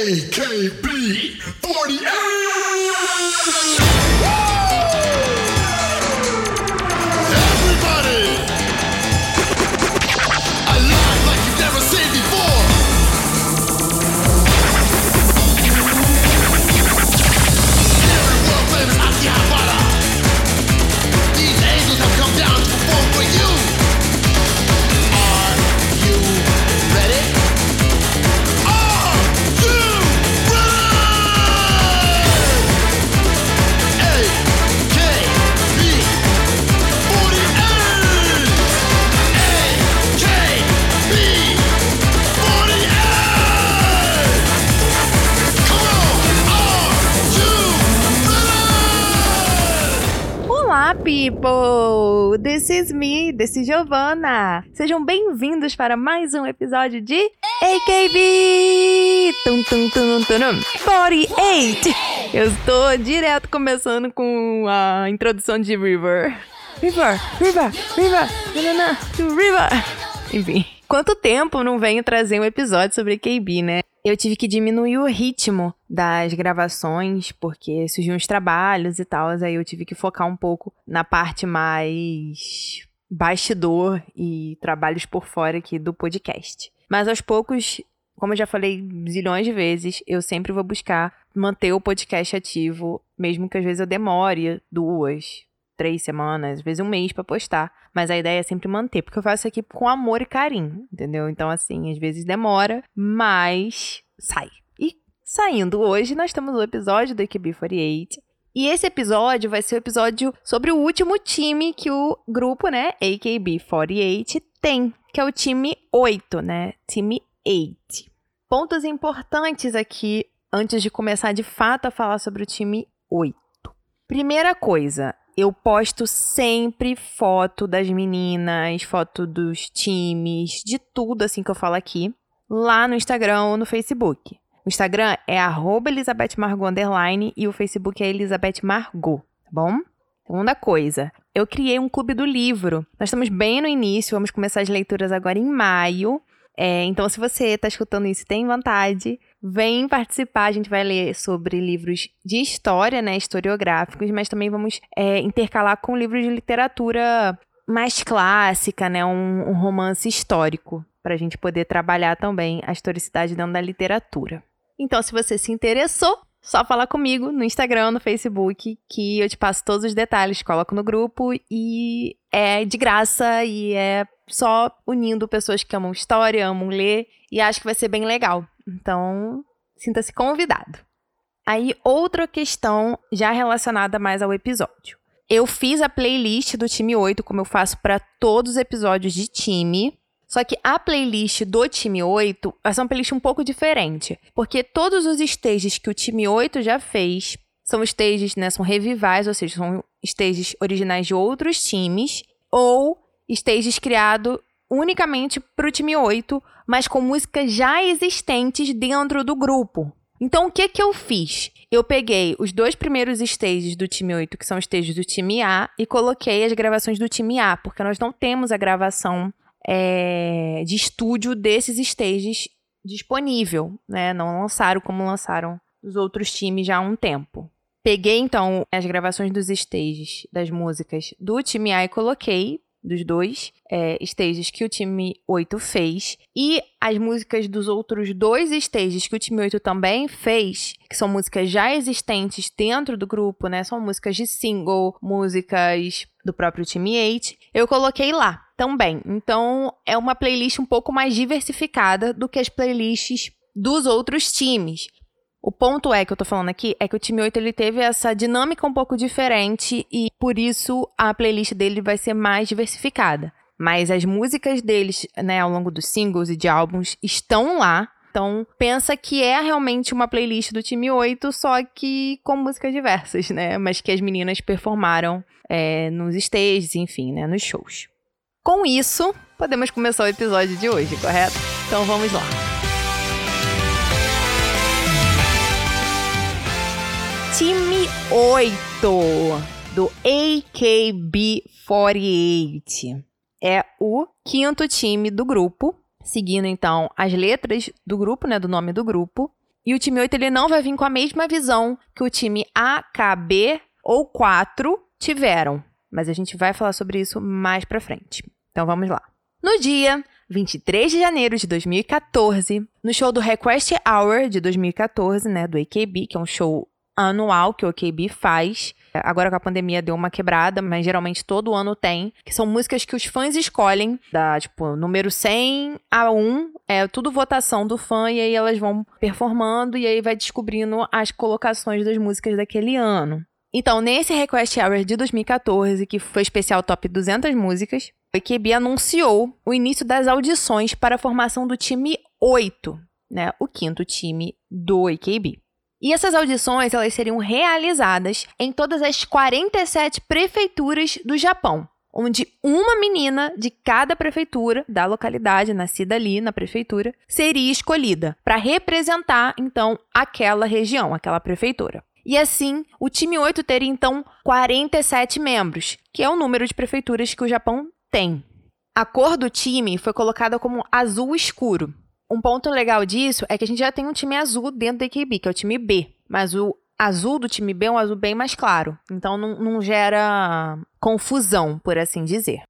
AKB 48! People! This is me, this is Giovanna. Sejam bem-vindos para mais um episódio de AKB tum, tum, tum, tum, 48. Eu estou direto começando com a introdução de River. River, River, River, River, River. Enfim, quanto tempo não venho trazer um episódio sobre AKB, né? Eu tive que diminuir o ritmo das gravações, porque surgiam os trabalhos e tal, aí eu tive que focar um pouco na parte mais bastidor e trabalhos por fora aqui do podcast. Mas aos poucos, como eu já falei zilhões de vezes, eu sempre vou buscar manter o podcast ativo, mesmo que às vezes eu demore duas, três semanas, às vezes um mês para postar. Mas a ideia é sempre manter, porque eu faço isso aqui com amor e carinho, entendeu? Então, assim, às vezes demora, mas sai. E saindo hoje, nós temos o episódio do AKB48. E esse episódio vai ser o episódio sobre o último time que o grupo, né, AKB48 tem, que é o time 8, né? Time 8. Pontos importantes aqui antes de começar de fato a falar sobre o time 8. Primeira coisa, eu posto sempre foto das meninas, foto dos times, de tudo assim que eu falo aqui, lá no Instagram ou no Facebook. O Instagram é Elizabeth Margot underline e o Facebook é Elizabeth Margot, tá bom? Segunda coisa, eu criei um clube do livro. Nós estamos bem no início, vamos começar as leituras agora em maio. É, então, se você está escutando isso e tem vontade, vem participar. A gente vai ler sobre livros de história, né, historiográficos, mas também vamos é, intercalar com livros de literatura mais clássica, né, um, um romance histórico, para a gente poder trabalhar também a historicidade dentro da literatura. Então, se você se interessou, só falar comigo no Instagram, no Facebook, que eu te passo todos os detalhes, coloco no grupo e é de graça e é só unindo pessoas que amam história, amam ler e acho que vai ser bem legal. Então, sinta-se convidado. Aí, outra questão já relacionada mais ao episódio. Eu fiz a playlist do time 8, como eu faço para todos os episódios de time. Só que a playlist do time 8 vai ser uma playlist um pouco diferente. Porque todos os stages que o time 8 já fez são stages, né? São revivais, ou seja, são stages originais de outros times. Ou stages criados unicamente para o time 8, mas com músicas já existentes dentro do grupo. Então, o que que eu fiz? Eu peguei os dois primeiros stages do time 8, que são os stages do time A, e coloquei as gravações do time A, porque nós não temos a gravação é, de estúdio desses stages disponível, né? Não lançaram como lançaram os outros times já há um tempo. Peguei então as gravações dos stages das músicas do time A e coloquei dos dois é, stages que o time 8 fez e as músicas dos outros dois stages que o time 8 também fez, que são músicas já existentes dentro do grupo, né? São músicas de single, músicas do próprio time 8. Eu coloquei lá também. Então é uma playlist um pouco mais diversificada do que as playlists dos outros times. O ponto é que eu tô falando aqui é que o time 8 ele teve essa dinâmica um pouco diferente e por isso a playlist dele vai ser mais diversificada. Mas as músicas deles, né, ao longo dos singles e de álbuns estão lá. Então, pensa que é realmente uma playlist do time 8, só que com músicas diversas, né? Mas que as meninas performaram é, nos stages, enfim, né? Nos shows. Com isso, podemos começar o episódio de hoje, correto? Então vamos lá. time 8 do AKB48. É o quinto time do grupo, seguindo então as letras do grupo, né, do nome do grupo. E o time 8 ele não vai vir com a mesma visão que o time A, K, B ou 4 tiveram. Mas a gente vai falar sobre isso mais pra frente. Então vamos lá. No dia 23 de janeiro de 2014, no show do Request Hour de 2014, né, do AKB, que é um show anual que o AKB faz. Agora com a pandemia deu uma quebrada, mas geralmente todo ano tem, que são músicas que os fãs escolhem, da tipo número 100 a 1, é tudo votação do fã e aí elas vão performando e aí vai descobrindo as colocações das músicas daquele ano. Então, nesse Request Hour de 2014, que foi especial top 200 músicas, o AKB anunciou o início das audições para a formação do time 8, né, o quinto time do AKB. E essas audições elas seriam realizadas em todas as 47 prefeituras do Japão, onde uma menina de cada prefeitura da localidade nascida ali na prefeitura seria escolhida para representar então aquela região, aquela prefeitura. E assim, o time 8 teria então 47 membros, que é o número de prefeituras que o Japão tem. A cor do time foi colocada como azul escuro, um ponto legal disso é que a gente já tem um time azul dentro da AKB, que é o time B. Mas o azul do time B é um azul bem mais claro. Então não, não gera confusão, por assim dizer.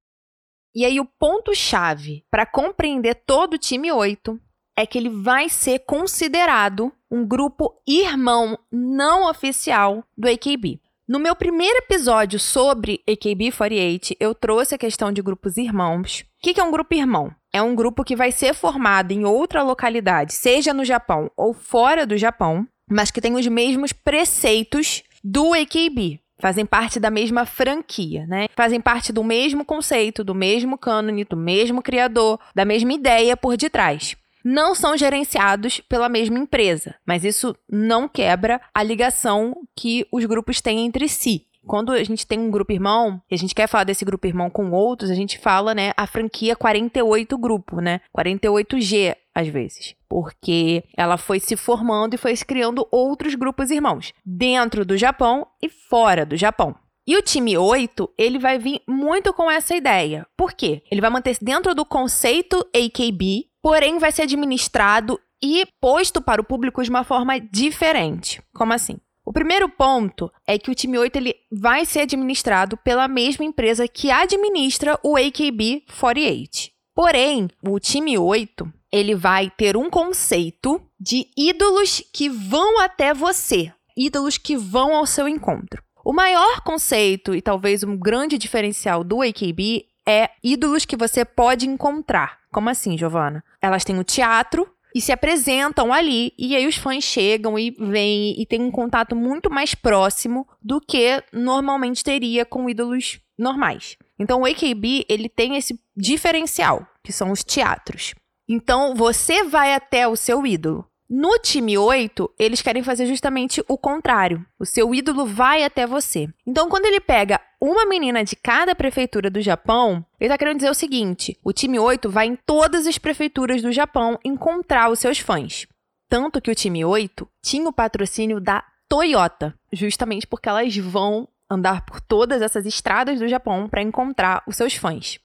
E aí o ponto-chave para compreender todo o time 8 é que ele vai ser considerado um grupo irmão não oficial do AKB. No meu primeiro episódio sobre AKB48, eu trouxe a questão de grupos irmãos. O que é um grupo irmão? É um grupo que vai ser formado em outra localidade, seja no Japão ou fora do Japão, mas que tem os mesmos preceitos do AKB. Fazem parte da mesma franquia, né? Fazem parte do mesmo conceito, do mesmo cânone, do mesmo criador, da mesma ideia por detrás não são gerenciados pela mesma empresa, mas isso não quebra a ligação que os grupos têm entre si. Quando a gente tem um grupo irmão, e a gente quer falar desse grupo irmão com outros, a gente fala, né, a franquia 48 grupo, né? 48G às vezes, porque ela foi se formando e foi se criando outros grupos irmãos, dentro do Japão e fora do Japão. E o time 8, ele vai vir muito com essa ideia. Por quê? Ele vai manter-se dentro do conceito AKB, porém vai ser administrado e posto para o público de uma forma diferente. Como assim? O primeiro ponto é que o time 8 ele vai ser administrado pela mesma empresa que administra o AKB 48. Porém, o time 8 ele vai ter um conceito de ídolos que vão até você, ídolos que vão ao seu encontro. O maior conceito e talvez um grande diferencial do AKB é ídolos que você pode encontrar. Como assim, Giovana? Elas têm o teatro e se apresentam ali, e aí os fãs chegam e vêm e têm um contato muito mais próximo do que normalmente teria com ídolos normais. Então o AKB, ele tem esse diferencial, que são os teatros. Então você vai até o seu ídolo. No time 8, eles querem fazer justamente o contrário. O seu ídolo vai até você. Então, quando ele pega uma menina de cada prefeitura do Japão, ele está querendo dizer o seguinte: o time 8 vai em todas as prefeituras do Japão encontrar os seus fãs. Tanto que o time 8 tinha o patrocínio da Toyota, justamente porque elas vão andar por todas essas estradas do Japão para encontrar os seus fãs.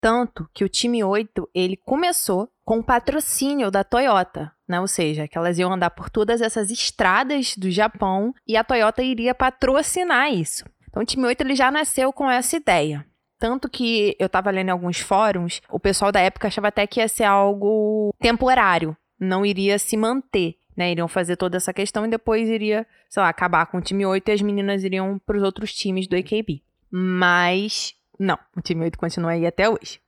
Tanto que o time 8, ele começou com o patrocínio da Toyota, né? Ou seja, que elas iam andar por todas essas estradas do Japão e a Toyota iria patrocinar isso. Então o time 8 ele já nasceu com essa ideia. Tanto que eu estava lendo em alguns fóruns, o pessoal da época achava até que ia ser algo temporário, não iria se manter. Né, iriam fazer toda essa questão e depois iria, sei lá, acabar com o time 8 e as meninas iriam para os outros times do AKB. Mas não, o time 8 continua aí até hoje.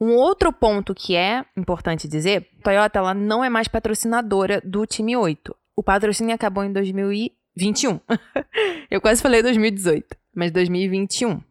Um outro ponto que é importante dizer, Toyota ela não é mais patrocinadora do time 8. O patrocínio acabou em 2021. Eu quase falei 2018, mas 2021.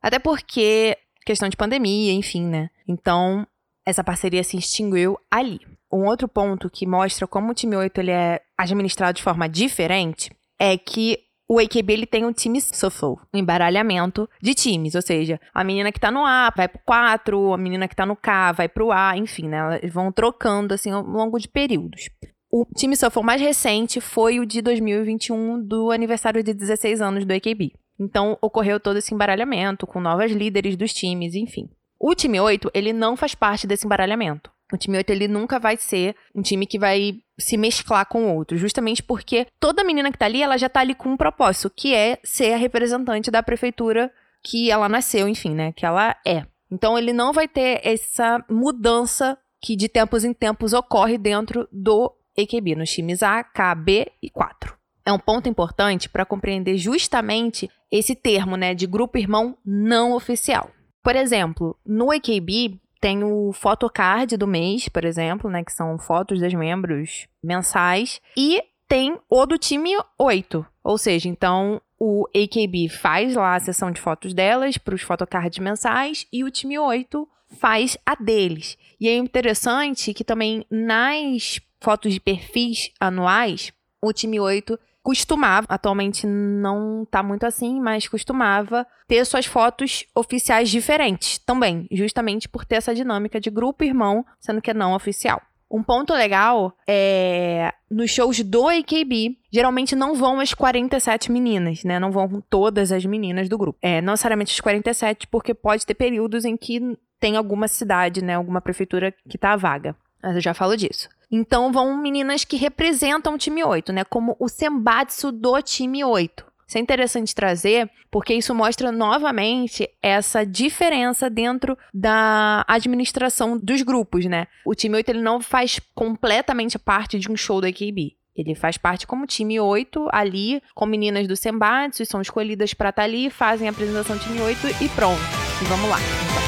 Até porque questão de pandemia, enfim, né? Então, essa parceria se extinguiu ali. Um outro ponto que mostra como o time 8 ele é administrado de forma diferente é que o AKB ele tem um time shuffle, um embaralhamento de times, ou seja, a menina que tá no A vai pro 4, a menina que tá no K vai pro A, enfim, né? Elas vão trocando assim ao longo de períodos. O time shuffle mais recente foi o de 2021 do aniversário de 16 anos do AKB. Então ocorreu todo esse embaralhamento com novas líderes dos times, enfim. O time 8, ele não faz parte desse embaralhamento. O time 8 ele nunca vai ser um time que vai se mesclar com outros, justamente porque toda menina que tá ali, ela já tá ali com um propósito, que é ser a representante da prefeitura que ela nasceu, enfim, né, que ela é. Então ele não vai ter essa mudança que de tempos em tempos ocorre dentro do AKB, nos times A, K, B e 4. É um ponto importante para compreender justamente esse termo, né, de grupo irmão não oficial. Por exemplo, no AKB, tem o photocard do mês, por exemplo, né? Que são fotos dos membros mensais. E tem o do time 8. Ou seja, então o AKB faz lá a sessão de fotos delas para os photocards mensais e o time 8 faz a deles. E é interessante que também nas fotos de perfis anuais, o time 8 costumava, atualmente não tá muito assim, mas costumava ter suas fotos oficiais diferentes também, justamente por ter essa dinâmica de grupo irmão, sendo que é não oficial. Um ponto legal é nos shows do AKB, geralmente não vão as 47 meninas, né? Não vão todas as meninas do grupo. É, não necessariamente as 47, porque pode ter períodos em que tem alguma cidade, né, alguma prefeitura que tá vaga. Mas eu já falo disso. Então vão meninas que representam o time 8, né? Como o Sembatsu do time 8. Isso é interessante trazer, porque isso mostra novamente essa diferença dentro da administração dos grupos, né? O time 8 ele não faz completamente parte de um show do AKB. Ele faz parte como time 8 ali, com meninas do Sembatsu, são escolhidas para estar tá ali, fazem a apresentação time 8 e pronto. E vamos lá. Então.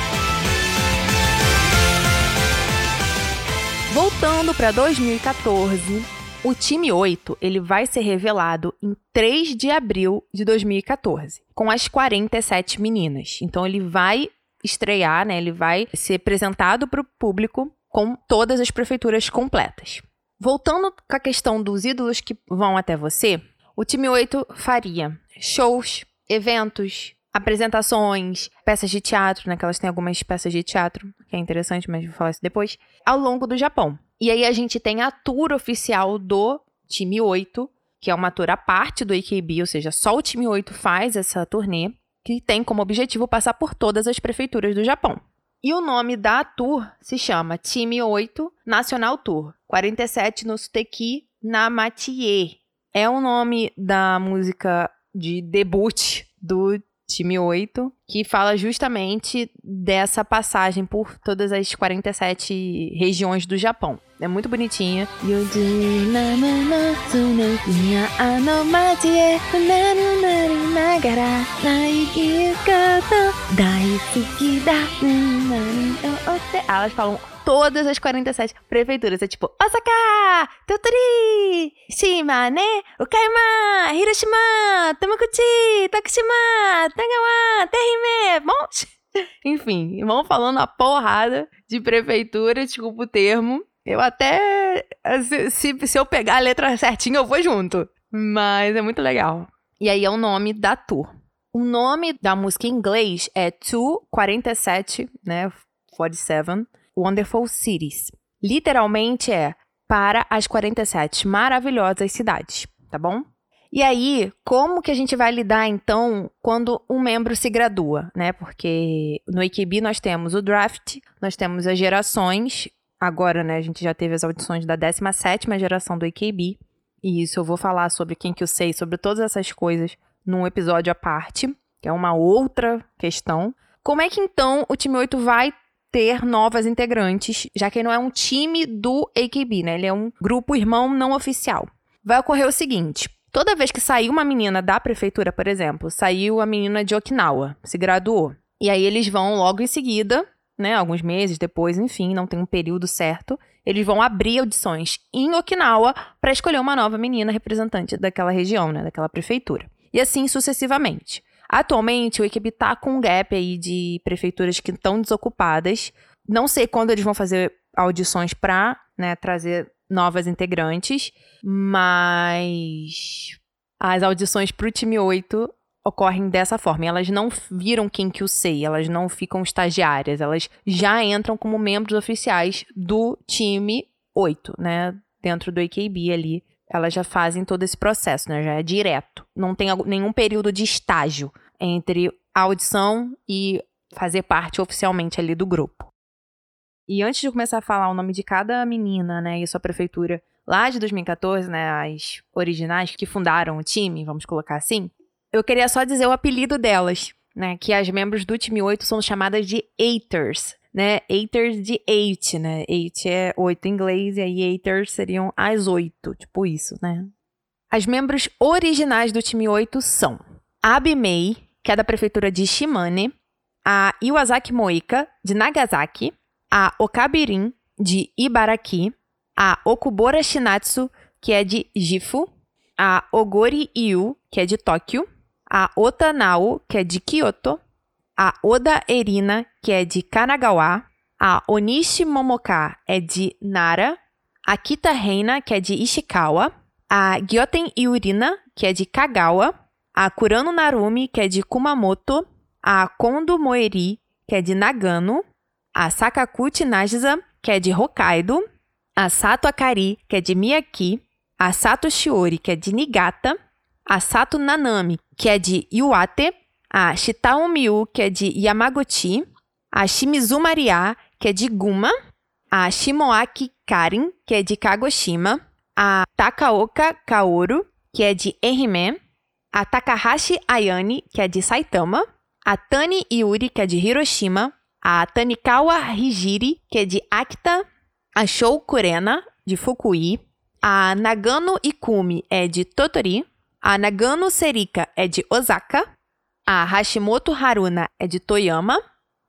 Voltando para 2014, o time 8 ele vai ser revelado em 3 de abril de 2014, com as 47 meninas. Então ele vai estrear, né? Ele vai ser apresentado para o público com todas as prefeituras completas. Voltando com a questão dos ídolos que vão até você, o time 8 faria shows, eventos, apresentações, peças de teatro, né? Que elas têm algumas peças de teatro, que é interessante, mas vou falar isso depois, ao longo do Japão. E aí a gente tem a tour oficial do time 8, que é uma tour à parte do AKB, ou seja, só o time 8 faz essa turnê, que tem como objetivo passar por todas as prefeituras do Japão. E o nome da tour se chama Time 8 National Tour 47 no Suteki Namatie. É o nome da música de debut do time 8, que fala justamente dessa passagem por todas as 47 regiões do Japão. É muito bonitinha. Elas falam todas as 47 prefeituras. É tipo, Osaka, Tottori, Shimane, Okaima, Hiroshima, Tamaguchi, Tokushima, Tagawa, Terime, monte. Enfim, vão falando a porrada de prefeitura, desculpa o termo. Eu até. Se, se eu pegar a letra certinha, eu vou junto. Mas é muito legal. E aí é o nome da tour. O nome da música em inglês é 247, né? 47. Wonderful Cities. Literalmente é para as 47 maravilhosas cidades, tá bom? E aí, como que a gente vai lidar então quando um membro se gradua, né? Porque no AKB nós temos o draft, nós temos as gerações. Agora, né, a gente já teve as audições da 17ª geração do AKB. E isso eu vou falar sobre quem que eu sei, sobre todas essas coisas num episódio à parte, que é uma outra questão. Como é que então o time 8 vai ter novas integrantes, já que não é um time do AKB, né? Ele é um grupo irmão não oficial. Vai ocorrer o seguinte: toda vez que sair uma menina da prefeitura, por exemplo, saiu a menina de Okinawa, se graduou. E aí eles vão logo em seguida, né? Alguns meses depois, enfim, não tem um período certo. Eles vão abrir audições em Okinawa para escolher uma nova menina representante daquela região, né? Daquela prefeitura. E assim sucessivamente. Atualmente, o IQB tá com um gap aí de prefeituras que estão desocupadas. Não sei quando eles vão fazer audições para né, trazer novas integrantes, mas as audições para o time 8 ocorrem dessa forma. Elas não viram quem que o sei, elas não ficam estagiárias, elas já entram como membros oficiais do time 8, né? Dentro do AKB ali elas já fazem todo esse processo, né? Já é direto. Não tem nenhum período de estágio entre a audição e fazer parte oficialmente ali do grupo. E antes de começar a falar o nome de cada menina, né, e sua prefeitura lá de 2014, né, as originais que fundaram o time, vamos colocar assim, eu queria só dizer o apelido delas, né, que as membros do time 8 são chamadas de Eighters, né, Eighters de eight, né, eight é oito em inglês e aí Eighters seriam as oito, tipo isso, né. As membros originais do time 8 são Abi Mei, que é da prefeitura de Shimane, a Iwasaki Moika, de Nagasaki, a Okabirin, de Ibaraki, a Okubora Shinatsu, que é de Gifu, a Ogori Yu, que é de Tóquio, a Otanao, que é de Kyoto, a Oda Erina, que é de Kanagawa, a Onishi Momoka é de Nara, a Kita Reina, que é de Ishikawa, a Gyoten Yurina, que é de Kagawa, a Kurano Narumi, que é de Kumamoto, a Kondo Moeri, que é de Nagano, a Sakakuchi Najiza, que é de Hokkaido, a Sato Akari, que é de Miyaki, a Sato Shiori, que é de Niigata, a Sato Nanami, que é de Iwate, a Shitao Miu, que é de Yamaguchi, a Shimizu Maria, que é de Guma, a Shimoaki Karin, que é de Kagoshima, a Takaoka Kaoru, que é de Ehime, a Takahashi Ayane, que é de Saitama, a Tani Yuri, que é de Hiroshima, a Tanikawa Hijiri, que é de Akita, a Shou Kurena, de Fukui, a Nagano Ikumi é de Totori, a Nagano Serika é de Osaka, a Hashimoto Haruna é de Toyama,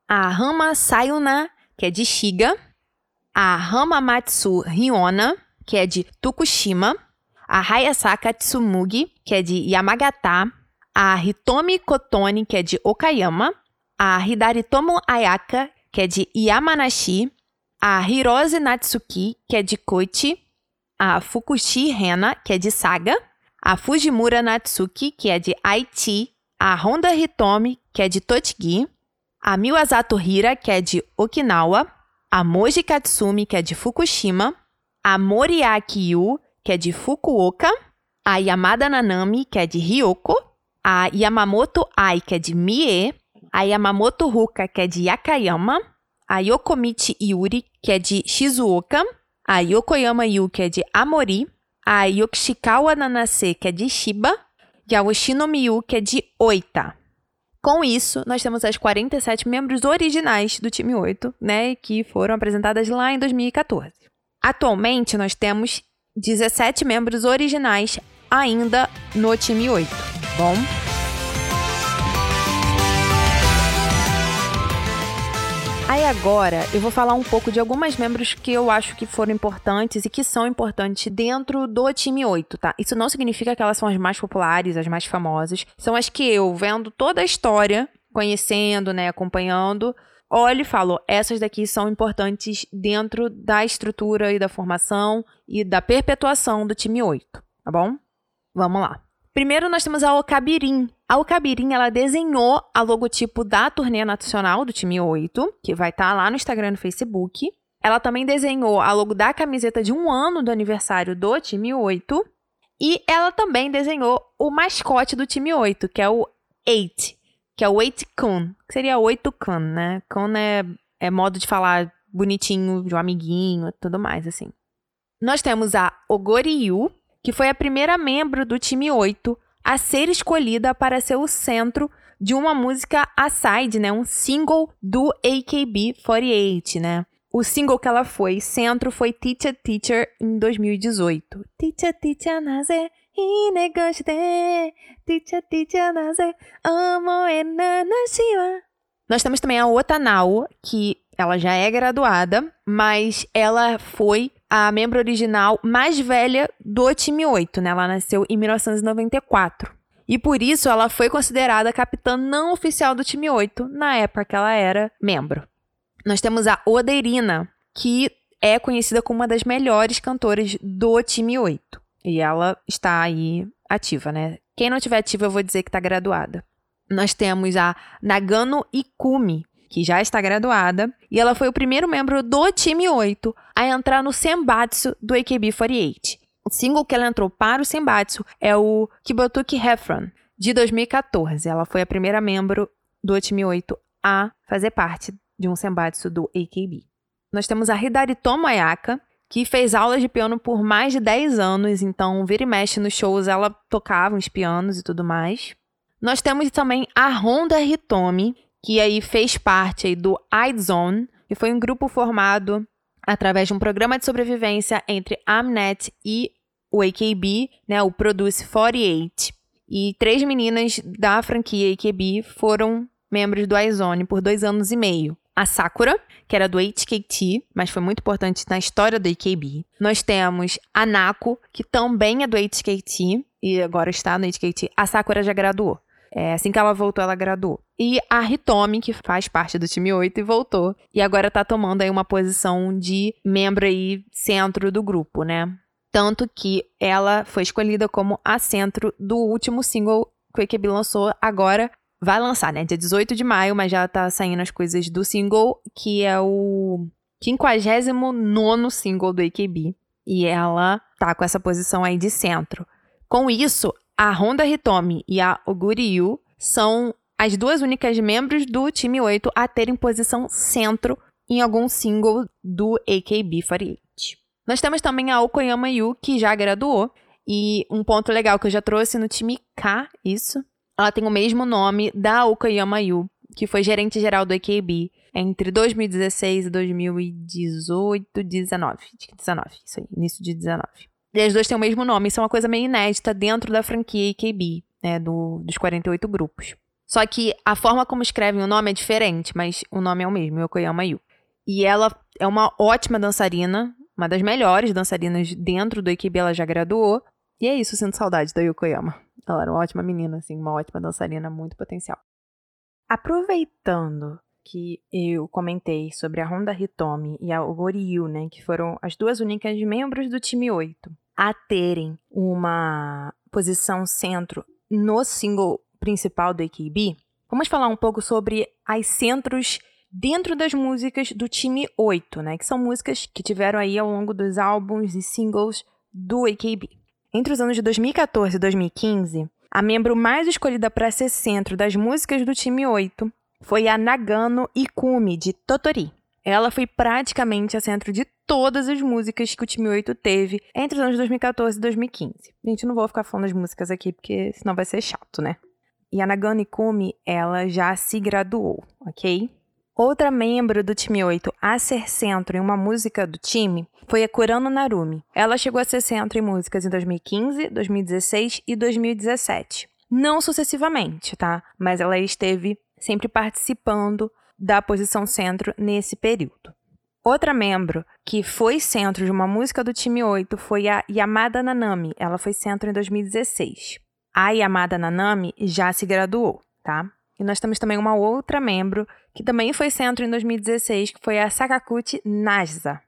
a Hama Sayuna, que é de Shiga, a Hamamatsu Ryona, que é de Tokushima, a Hayasaka Tsumugi, que é de Yamagata, a Hitomi Kotoni, que é de Okayama, a Hidaritomo Ayaka, que é de Yamanashi, a Hirose Natsuki, que é de Koichi, a Fukushi Rena, que é de Saga, a Fujimura Natsuki, que é de Aichi, a Honda Hitomi, que é de Tochigi, a Miwazato Hira, que é de Okinawa, a Moji Katsumi, que é de Fukushima, a Moriaki Yu, que é de Fukuoka, a Yamada Nanami, que é de Ryoko, a Yamamoto Ai, que é de Mie, a Yamamoto Ruka, que é de Yakayama, a Yokomichi Yuri, que é de Shizuoka, a Yokoyama Yu, que é de Amori, a Yoshikawa Nanase, que é de Shiba, e a Oshinomiyu, que é de Oita. Com isso, nós temos as 47 membros originais do time 8, né, que foram apresentadas lá em 2014. Atualmente, nós temos 17 membros originais ainda no time 8. Bom, Aí agora eu vou falar um pouco de algumas membros que eu acho que foram importantes e que são importantes dentro do time 8, tá? Isso não significa que elas são as mais populares, as mais famosas. São as que eu, vendo toda a história, conhecendo, né, acompanhando, olho e falo, essas daqui são importantes dentro da estrutura e da formação e da perpetuação do time 8, tá bom? Vamos lá. Primeiro nós temos a Ocabirim. A Ocabirim, ela desenhou a logotipo da turnê nacional do time 8, que vai estar tá lá no Instagram e no Facebook. Ela também desenhou a logo da camiseta de um ano do aniversário do time 8. E ela também desenhou o mascote do time 8, que é o 8, que é o 8 Kun, que seria 8 Kun, né? Kun é, é modo de falar bonitinho, de um amiguinho tudo mais, assim. Nós temos a Ogoriyu, que foi a primeira membro do time 8 a ser escolhida para ser o centro de uma música a-side, né? Um single do AKB48, né? O single que ela foi centro foi Teacher Teacher em 2018. Teacher Teacher naze inegoshite Teacher Teacher naze nanashiwa Nós temos também a Otanao, que ela já é graduada, mas ela foi a membro original mais velha do time 8, né? Ela nasceu em 1994. E por isso ela foi considerada capitã não oficial do time 8 na época que ela era membro. Nós temos a Odeirina, que é conhecida como uma das melhores cantoras do time 8. E ela está aí ativa, né? Quem não estiver ativa, eu vou dizer que está graduada. Nós temos a Nagano Ikumi, que já está graduada, e ela foi o primeiro membro do time 8 a entrar no Senbatsu do AKB48. O single que ela entrou para o Senbatsu é o Kibotuki Heffron, de 2014. Ela foi a primeira membro do time 8 a fazer parte de um Senbatsu do AKB. Nós temos a Hidari Tomoyaka, que fez aulas de piano por mais de 10 anos, então vira e mexe nos shows, ela tocava uns pianos e tudo mais. Nós temos também a Honda Hitomi, que aí fez parte aí do iZone, que foi um grupo formado através de um programa de sobrevivência entre Amnet e o AKB, né, o Produce 48. E três meninas da franquia AKB foram membros do iZone por dois anos e meio. A Sakura, que era do HKT, mas foi muito importante na história do AKB. Nós temos a Nako, que também é do HKT e agora está no HKT. A Sakura já graduou. É, assim que ela voltou, ela graduou. E a Hitomi, que faz parte do time 8 e voltou. E agora tá tomando aí uma posição de membro aí centro do grupo, né? Tanto que ela foi escolhida como a centro do último single que o AKB lançou agora. Vai lançar, né? Dia 18 de maio, mas já tá saindo as coisas do single, que é o 59 single do AKB. E ela tá com essa posição aí de centro. Com isso, a Honda Hitomi e a Oguri Yu são as duas únicas membros do time 8 a terem posição centro em algum single do AKB48. Nós temos também a Okoyama Yu, que já graduou. E um ponto legal que eu já trouxe no time K, isso. Ela tem o mesmo nome da Okoyama Yu, que foi gerente geral do AKB entre 2016 e 2018, 19. 19, isso aí, início de 19. E as duas têm o mesmo nome, isso é uma coisa meio inédita dentro da franquia AKB, né, do, dos 48 grupos. Só que a forma como escrevem o nome é diferente, mas o nome é o mesmo, Yokoyama Yu. E ela é uma ótima dançarina, uma das melhores dançarinas dentro do AKB, ela já graduou. E é isso, sinto saudade da Yokoyama. Ela era uma ótima menina, assim, uma ótima dançarina, muito potencial. Aproveitando que eu comentei sobre a Honda Hitomi e a Ogoryu, né, que foram as duas únicas membros do time 8 a terem uma posição centro no single principal do AKB, vamos falar um pouco sobre as centros dentro das músicas do time 8, né? Que são músicas que tiveram aí ao longo dos álbuns e singles do AKB. Entre os anos de 2014 e 2015, a membro mais escolhida para ser centro das músicas do time 8 foi a Nagano Ikumi, de Totori. Ela foi praticamente a centro de todas as músicas que o time 8 teve entre os anos 2014 e 2015. Gente, não vou ficar falando das músicas aqui, porque senão vai ser chato, né? E a Nagano Ikumi, ela já se graduou, ok? Outra membro do time 8 a ser centro em uma música do time foi a Kurano Narumi. Ela chegou a ser centro em músicas em 2015, 2016 e 2017. Não sucessivamente, tá? Mas ela esteve sempre participando da posição centro nesse período. Outra membro que foi centro de uma música do time 8 foi a Yamada Nanami. Ela foi centro em 2016. A Yamada Nanami já se graduou, tá? E nós temos também uma outra membro que também foi centro em 2016, que foi a Sakakuchi Nasa.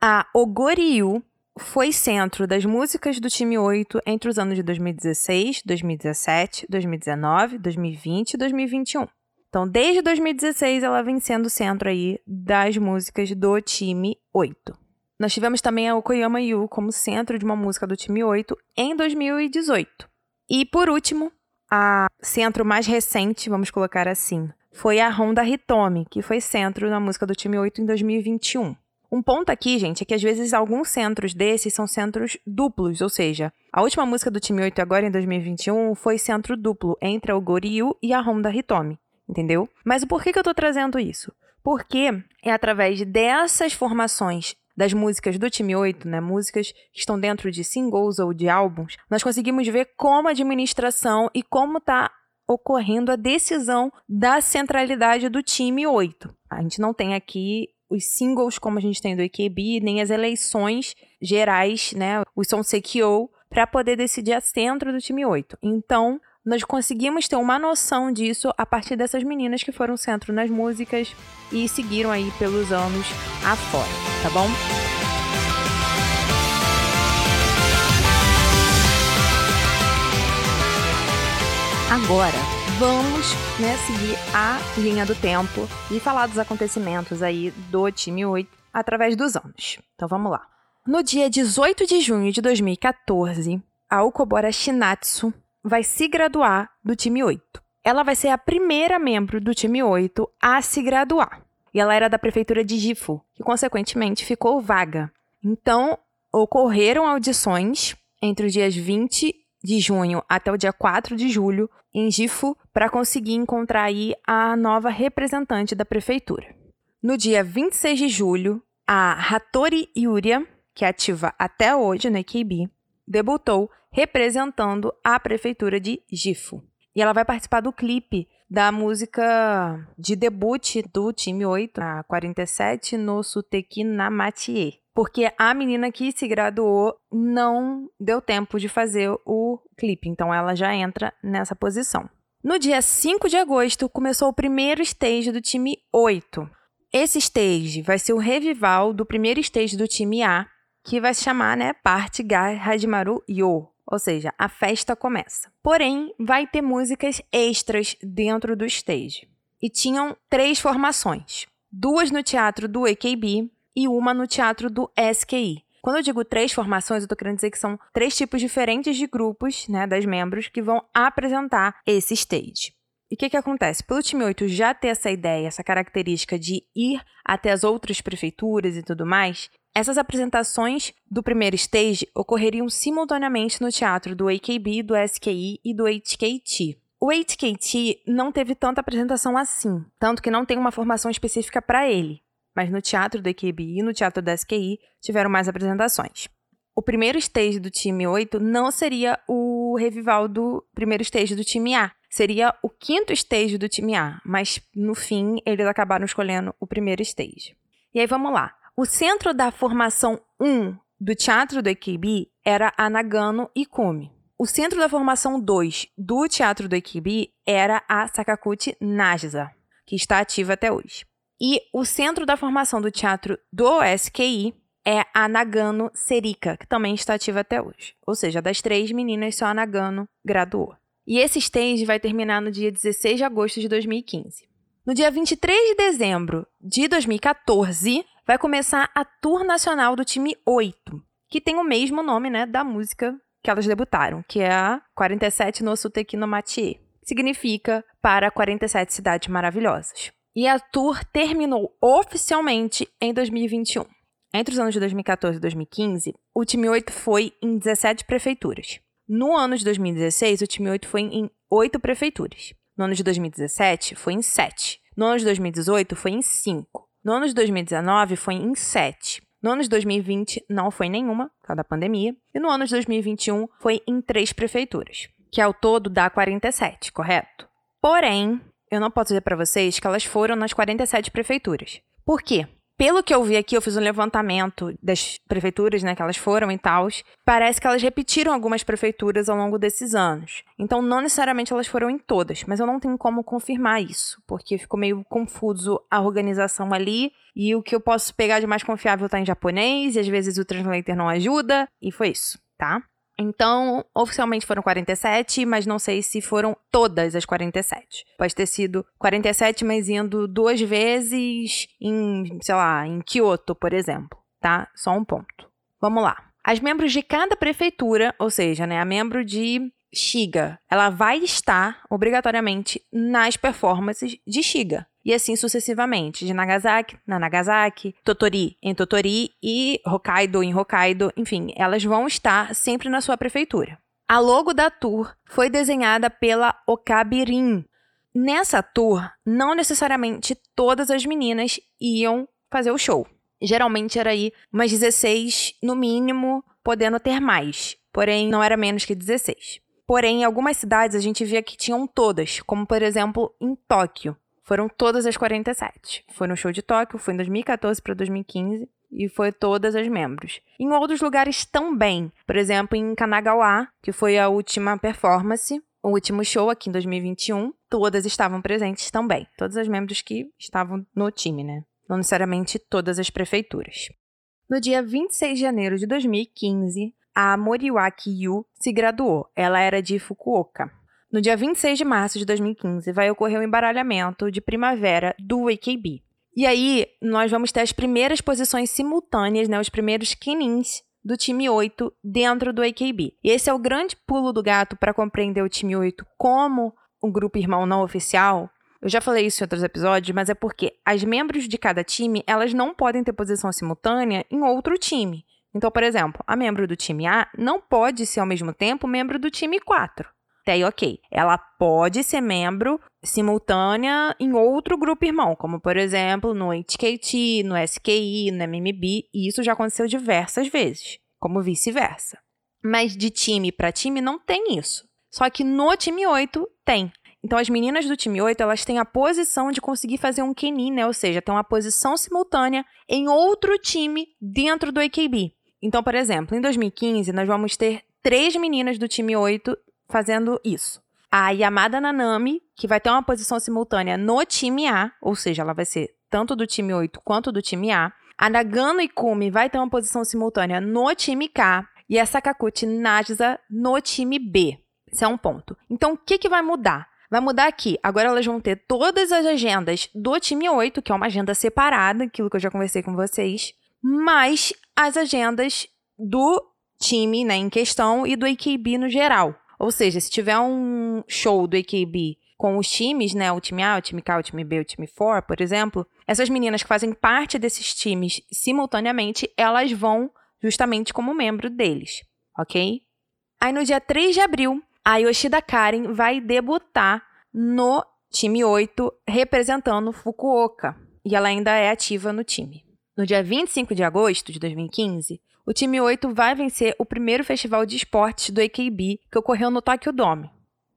A Ogoryu foi centro das músicas do time 8 entre os anos de 2016, 2017, 2019, 2020 e 2021. Então, desde 2016, ela vem sendo centro aí das músicas do time 8. Nós tivemos também a Okoyama Yu como centro de uma música do time 8 em 2018. E por último, a centro mais recente, vamos colocar assim, foi a Honda Hitomi, que foi centro na música do time 8 em 2021. Um ponto aqui, gente, é que às vezes alguns centros desses são centros duplos, ou seja, a última música do time 8 agora em 2021 foi centro duplo entre a Ogoryu e a Honda Hitomi, entendeu? Mas o porquê que eu tô trazendo isso? Porque é através dessas formações das músicas do time 8, né, músicas que estão dentro de singles ou de álbuns, nós conseguimos ver como a administração e como está ocorrendo a decisão da centralidade do time 8. A gente não tem aqui os singles como a gente tem do AKB, nem as eleições gerais, né, o Sekyo, para poder decidir a centro do time 8. Então, nós conseguimos ter uma noção disso a partir dessas meninas que foram centro nas músicas e seguiram aí pelos anos afora, tá bom? Agora, vamos né, seguir a linha do tempo e falar dos acontecimentos aí do time 8 através dos anos. Então vamos lá. No dia 18 de junho de 2014, a Okobora Shinatsu vai se graduar do time 8. Ela vai ser a primeira membro do time 8 a se graduar. E ela era da prefeitura de Gifu, que consequentemente ficou vaga. Então, ocorreram audições entre os dias 20 de junho até o dia 4 de julho em Gifu para conseguir encontrar aí a nova representante da prefeitura. No dia 26 de julho, a Hattori Yuria, que é ativa até hoje no AKB, debutou representando a prefeitura de Gifu. E ela vai participar do clipe da música de debut do time 8, a 47, no Suteki Namatie. Porque a menina que se graduou não deu tempo de fazer o clipe, então ela já entra nessa posição. No dia 5 de agosto, começou o primeiro stage do time 8. Esse stage vai ser o revival do primeiro stage do time A, que vai se chamar, né, Parte Ga Hajimaru Yo, ou seja, a festa começa. Porém, vai ter músicas extras dentro do stage. E tinham três formações: duas no teatro do AKB e uma no teatro do SKI. Quando eu digo três formações, eu tô querendo dizer que são três tipos diferentes de grupos, né, das membros, que vão apresentar esse stage. E o que, que acontece? Pelo time 8 já ter essa ideia, essa característica de ir até as outras prefeituras e tudo mais, essas apresentações do primeiro stage ocorreriam simultaneamente no teatro do AKB, do SKI e do HKT. O HKT não teve tanta apresentação assim, tanto que não tem uma formação específica para ele. Mas no teatro do AKB e no teatro do SKI tiveram mais apresentações. O primeiro stage do time 8 não seria o revival do primeiro stage do time A. Seria o quinto stage do time A, mas no fim eles acabaram escolhendo o primeiro stage. E aí vamos lá. O centro da formação 1 do teatro do AKB era a Nagano Ikumi. O centro da formação 2 do teatro do AKB era a Sakaguchi Nagisa, que está ativa até hoje. E o centro da formação do teatro do SKI é a Nagano Serika, que também está ativa até hoje. Ou seja, das três meninas, só a Nagano graduou. E esse stage vai terminar no dia 16 de agosto de 2015. No dia 23 de dezembro de 2014, vai começar a tour nacional do time 8, que tem o mesmo nome, né, da música que elas debutaram, que é a 47 no Suteki no Matie. Significa para 47 cidades maravilhosas. E a tour terminou oficialmente em 2021. Entre os anos de 2014 e 2015, o time 8 foi em 17 prefeituras. No ano de 2016, o time 8 foi em 8 prefeituras. No ano de 2017, foi em 7. No ano de 2018, foi em 5. No ano de 2019 foi em 7. No ano de 2020 não foi nenhuma, por causa da pandemia. E no ano de 2021 foi em três prefeituras, que ao todo dá 47, correto? Porém, eu não posso dizer para vocês que elas foram nas 47 prefeituras. Por quê? Pelo que eu vi aqui, eu fiz um levantamento das prefeituras, né, que elas foram e tal. Parece que elas repetiram algumas prefeituras ao longo desses anos. Então, não necessariamente elas foram em todas, mas eu não tenho como confirmar isso, porque ficou meio confuso a organização ali. E o que eu posso pegar de mais confiável tá em japonês, e às vezes o translator não ajuda, e foi isso, tá? Então, oficialmente foram 47, mas não sei se foram todas as 47. Pode ter sido 47, mas indo duas vezes em, sei lá, em Kyoto, por exemplo, tá? Só um ponto. Vamos lá. As membros de cada prefeitura, ou seja, né, a membro de Shiga, ela vai estar obrigatoriamente nas performances de Shiga. E assim sucessivamente, de Nagasaki na Nagasaki, Totori em Totori e Hokkaido em Hokkaido, enfim, elas vão estar sempre na sua prefeitura. A logo da tour foi desenhada pela Okabirin. Nessa tour, não necessariamente todas as meninas iam fazer o show. Geralmente era aí umas 16 no mínimo, podendo ter mais. Porém, não era menos que 16. Porém, em algumas cidades a gente via que tinham todas, como por exemplo em Tóquio. Foram todas as 47. Foi no show de Tóquio, foi em 2014 para 2015 e foi todas as membros. Em outros lugares também, por exemplo, em Kanagawa, que foi a última performance, o último show aqui em 2021, todas estavam presentes também. Todas as membros que estavam no time, né? Não necessariamente todas as prefeituras. No dia 26 de janeiro de 2015, a Moriwaki Yu se graduou. Ela era de Fukuoka. No dia 26 de março de 2015, vai ocorrer o embaralhamento de primavera do AKB. E aí, nós vamos ter as primeiras posições simultâneas, né, os primeiros kinins do time 8 dentro do AKB. E esse é o grande pulo do gato para compreender o time 8 como um grupo irmão não oficial, Eu já falei isso em outros episódios, mas é porque as membros de cada time, elas não podem ter posição simultânea em outro time. Então, por exemplo, a membro do time A não pode ser ao mesmo tempo membro do time 4. Até aí, ok. Ela pode ser membro simultânea em outro grupo irmão, como por exemplo no HKT, no SKI, no MMB, e isso já aconteceu diversas vezes, como vice-versa. Mas de time para time não tem isso. Só que no time 8 tem. Então as meninas do time 8, elas têm a posição de conseguir fazer um Kenin, né? Ou seja, ter uma posição simultânea em outro time dentro do AKB. Então, por exemplo, em 2015, nós vamos ter três meninas do time 8 fazendo isso. A Yamada Nanami, que vai ter uma posição simultânea no time A, ou seja, ela vai ser tanto do time 8 quanto do time A. A Nagano Ikumi vai ter uma posição simultânea no time K. E a Sakaguchi Najza no time B. Esse é um ponto. Então, o que, que vai mudar? Vai mudar aqui. Agora elas vão ter todas as agendas do time 8, que é uma agenda separada, aquilo que eu já conversei com vocês, mais as agendas do time né, em questão e do AKB no geral. Ou seja, se tiver um show do AKB com os times, né, o time A, o time K, o time B, o time 4, por exemplo, essas meninas que fazem parte desses times simultaneamente, elas vão justamente como membro deles, ok? Aí no dia 3 de abril, a Yoshida Karen vai debutar no time 8, representando Fukuoka. E ela ainda é ativa no time. No dia 25 de agosto de 2015, o time 8 vai vencer o primeiro festival de esportes do AKB que ocorreu no Tokyo Dome.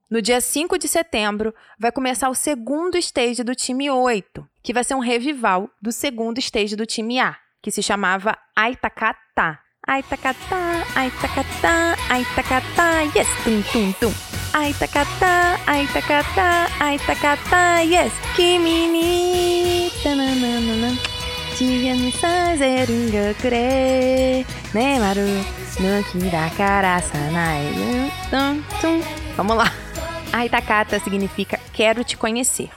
No dia 5 de setembro, vai começar o segundo stage do time 8, que vai ser um revival do segundo stage do time A, que se chamava Aitakata. Aitakata, Aitakata, Aitakata, yes, tum tum tum. Aitakata, Aitakata, Aitakata, yes, kimi ni, tananana. Vamos lá. Aitakata significa quero te conhecer.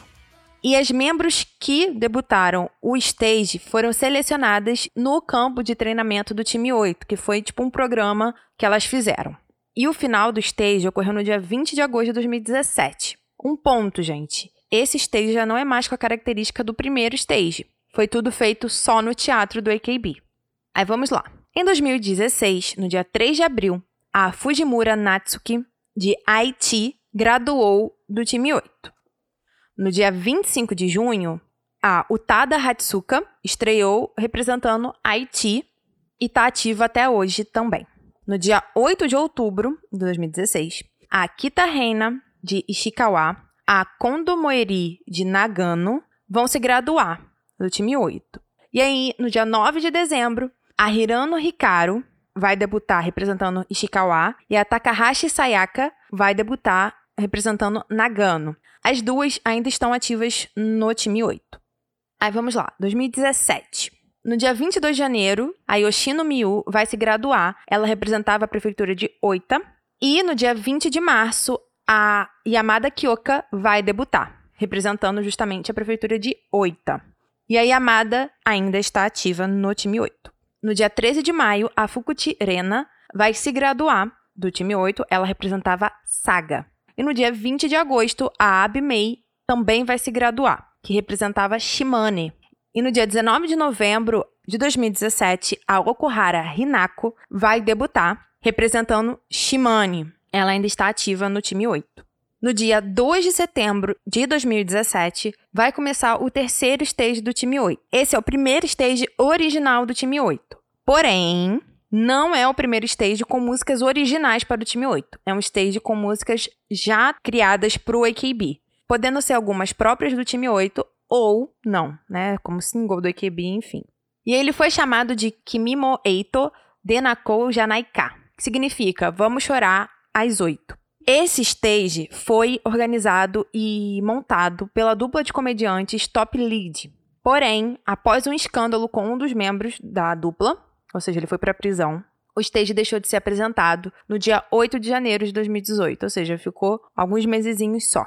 E as membros que debutaram o stage foram selecionadas no campo de treinamento do time 8, que foi tipo um programa que elas fizeram. E o final do stage ocorreu no dia 20 de agosto de 2017. Um ponto, gente. Esse stage já não é mais com a característica do primeiro stage. Foi tudo feito só no teatro do AKB. Aí vamos lá. Em 2016, no dia 3 de abril, a Fujimura Natsuki, de Haiti, graduou do time 8. No dia 25 de junho, a Utada Hatsuka estreou representando Haiti e está ativa até hoje também. No dia 8 de outubro de 2016, a Kita Reina, de Ishikawa, a Kondo Moeri, de Nagano, vão se graduar do time 8. E aí, no dia 9 de dezembro, a Hirano Hikaru vai debutar representando Ishikawa e a Takahashi Sayaka vai debutar representando Nagano. As duas ainda estão ativas no time 8. Aí vamos lá, 2017. No dia 22 de janeiro, a Yoshino Miyu vai se graduar. Ela representava a prefeitura de Oita. E no dia 20 de março, a Yamada Kyoka vai debutar, representando justamente a prefeitura de Oita. E a Yamada ainda está ativa no time 8. No dia 13 de maio, a Fukuchi Rena vai se graduar do time 8. Ela representava Saga. E no dia 20 de agosto, a Abby May também vai se graduar, que representava Shimane. E no dia 19 de novembro de 2017, a Okuhara Hinako vai debutar, representando Shimane. Ela ainda está ativa no time 8. No dia 2 de setembro de 2017, vai começar o terceiro stage do time 8. Esse é o primeiro stage original do time 8. Porém, não é o primeiro stage com músicas originais para o time 8. É um stage com músicas já criadas para o AKB, podendo ser algumas próprias do time 8 ou não, né? Como single do AKB, enfim. E ele foi chamado de Kimimo Eito Denako Janaika, que significa Vamos chorar às oito. Esse stage foi organizado e montado pela dupla de comediantes Top Lead. Porém, após um escândalo com um dos membros da dupla, ou seja, ele foi para a prisão. O stage deixou de ser apresentado no dia 8 de janeiro de 2018, ou seja, ficou alguns mesezinhos só.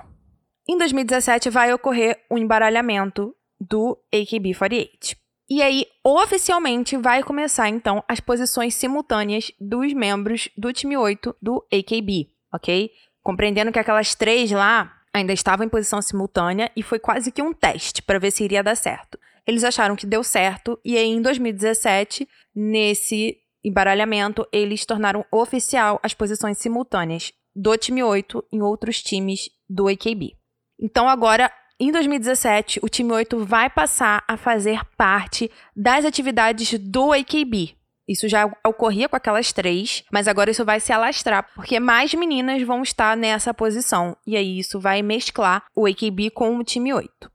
Em 2017 vai ocorrer o um embaralhamento do AKB48. E aí, oficialmente, vai começar então as posições simultâneas dos membros do time 8 do AKB, ok? Compreendendo que aquelas três lá, ainda estava em posição simultânea e foi quase que um teste para ver se iria dar certo. Eles acharam que deu certo e aí em 2017, nesse embaralhamento, eles tornaram oficial as posições simultâneas do time 8 em outros times do AKB. Então agora, em 2017, o time 8 vai passar a fazer parte das atividades do AKB. Isso já ocorria com aquelas três, mas agora isso vai se alastrar, porque mais meninas vão estar nessa posição. E aí isso vai mesclar o AKB com o time 8.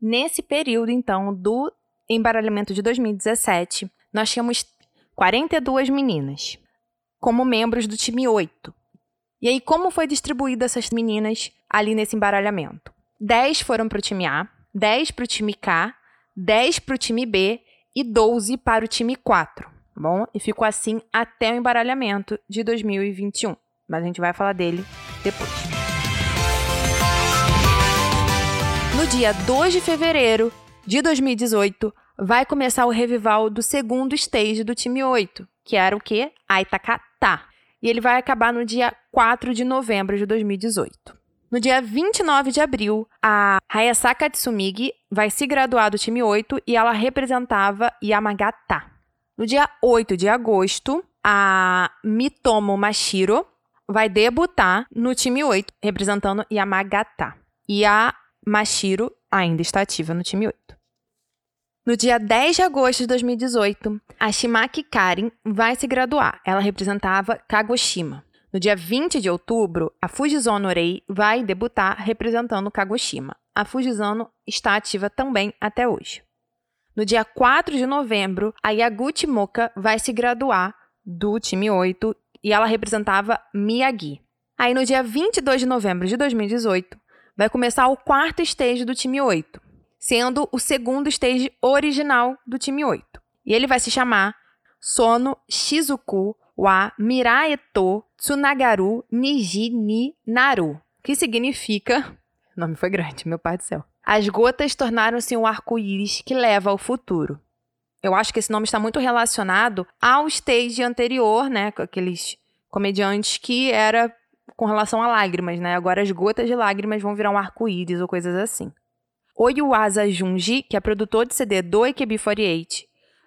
Nesse período, então, do embaralhamento de 2017, nós tínhamos 42 meninas como membros do time 8. E aí, como foi distribuída essas meninas ali nesse embaralhamento? 10 foram para o time A, 10 para o time K, 10 para o time B e 12 para o time 4, tá bom? E ficou assim até o embaralhamento de 2021. Mas a gente vai falar dele depois. No dia 2 de fevereiro de 2018, vai começar o revival do segundo stage do time 8, que era o quê? Aitakata. E ele vai acabar no dia 4 de novembro de 2018. No dia 29 de abril, a Hayasaka Tsumigi vai se graduar do time 8 e ela representava Yamagata. No dia 8 de agosto, a Mitomo Mashiro vai debutar no time 8, representando Yamagata. E a Mashiro ainda está ativa no time 8. No dia 10 de agosto de 2018, a Shimaki Karin vai se graduar. Ela representava Kagoshima. No dia 20 de outubro, a Fujizono Rei vai debutar representando Kagoshima. A Fujizono está ativa também até hoje. No dia 4 de novembro, a Yaguchi Moka vai se graduar do time 8 e ela representava Miyagi. Aí no dia 22 de novembro de 2018, vai começar o quarto stage do time 8 sendo o segundo stage original do time 8. E ele vai se chamar Sono Shizuku wa Miraeto Tsunagaru Niji ni Naru, que significa, o nome foi grande, meu pai do céu. As gotas tornaram-se um arco-íris que leva ao futuro. Eu acho que esse nome está muito relacionado ao stage anterior, né, com aqueles comediantes que era com relação a lágrimas, né? Agora as gotas de lágrimas vão virar um arco-íris ou coisas assim. Oyuasa Junji, que é produtor de CD do AKB48,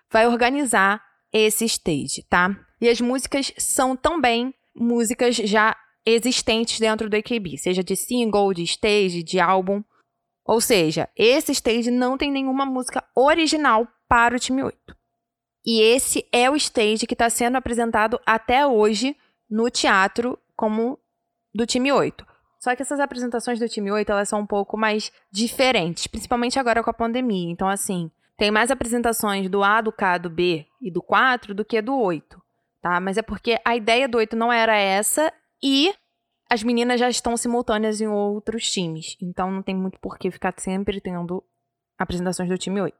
vai organizar esse stage, tá? E as músicas são também músicas já existentes dentro do AKB, seja de single, de stage, de álbum. Ou seja, esse stage não tem nenhuma música original para o time 8. E esse é o stage que está sendo apresentado até hoje no teatro como do time 8. Só que essas apresentações do time 8, elas são um pouco mais diferentes, principalmente agora com a pandemia. Então, assim, tem mais apresentações do A, do K, do B e do 4 do que do 8, tá? Mas é porque a ideia do 8 não era essa e as meninas já estão simultâneas em outros times. Então, não tem muito por que ficar sempre tendo apresentações do time 8.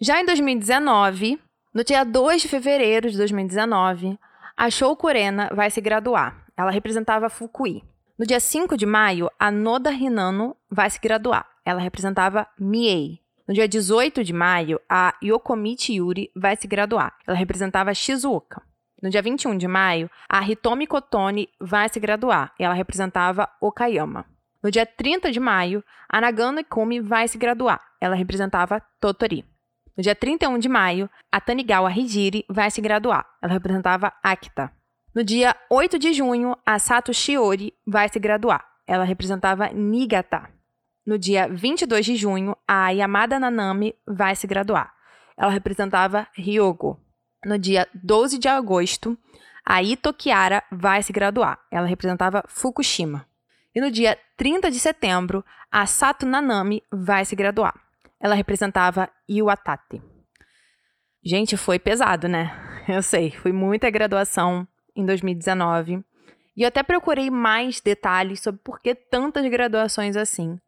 Já em 2019, no dia 2 de fevereiro de 2019, a Shou Kurena vai se graduar. Ela representava Fukui. No dia 5 de maio, a Noda Hinano vai se graduar. Ela representava Miei. No dia 18 de maio, a Yokomichi Yuri vai se graduar. Ela representava Shizuoka. No dia 21 de maio, a Hitomi Kotone vai se graduar. Ela representava Okayama. No dia 30 de maio, a Nagano Ikumi vai se graduar. Ela representava Totori. No dia 31 de maio, a Tanigawa Hijiri vai se graduar. Ela representava Akita. No dia 8 de junho, a Sato Shiori vai se graduar. Ela representava Niigata. No dia 22 de junho, a Yamada Nanami vai se graduar. Ela representava Ryogo. No dia 12 de agosto, a Ito Kiara vai se graduar. Ela representava Fukushima. E no dia 30 de setembro, a Sato Nanami vai se graduar. Ela representava Iwatate. Gente, foi pesado, né? Eu sei, foi muita graduação em 2019. E eu até procurei mais detalhes sobre por que tantas graduações assim.